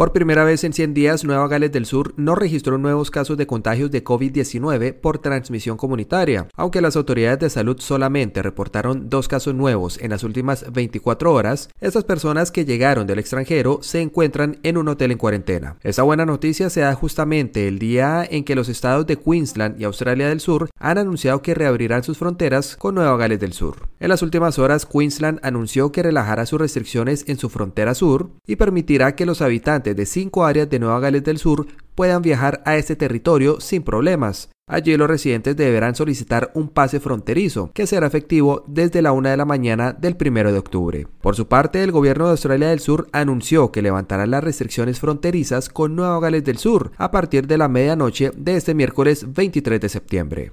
Por primera vez en 100 días, Nueva Gales del Sur no registró nuevos casos de contagios de COVID-19 por transmisión comunitaria, aunque las autoridades de salud solamente reportaron dos casos nuevos en las últimas 24 horas. Estas personas que llegaron del extranjero se encuentran en un hotel en cuarentena. Esta buena noticia se da justamente el día en que los estados de Queensland y Australia del Sur han anunciado que reabrirán sus fronteras con Nueva Gales del Sur. En las últimas horas, Queensland anunció que relajará sus restricciones en su frontera sur y permitirá que los habitantes de cinco áreas de Nueva Gales del Sur puedan viajar a este territorio sin problemas. Allí los residentes deberán solicitar un pase fronterizo, que será efectivo desde la una de la mañana del 1 de octubre. Por su parte, el gobierno de Australia del Sur anunció que levantará las restricciones fronterizas con Nueva Gales del Sur a partir de la medianoche de este miércoles 23 de septiembre.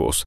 Hevosen.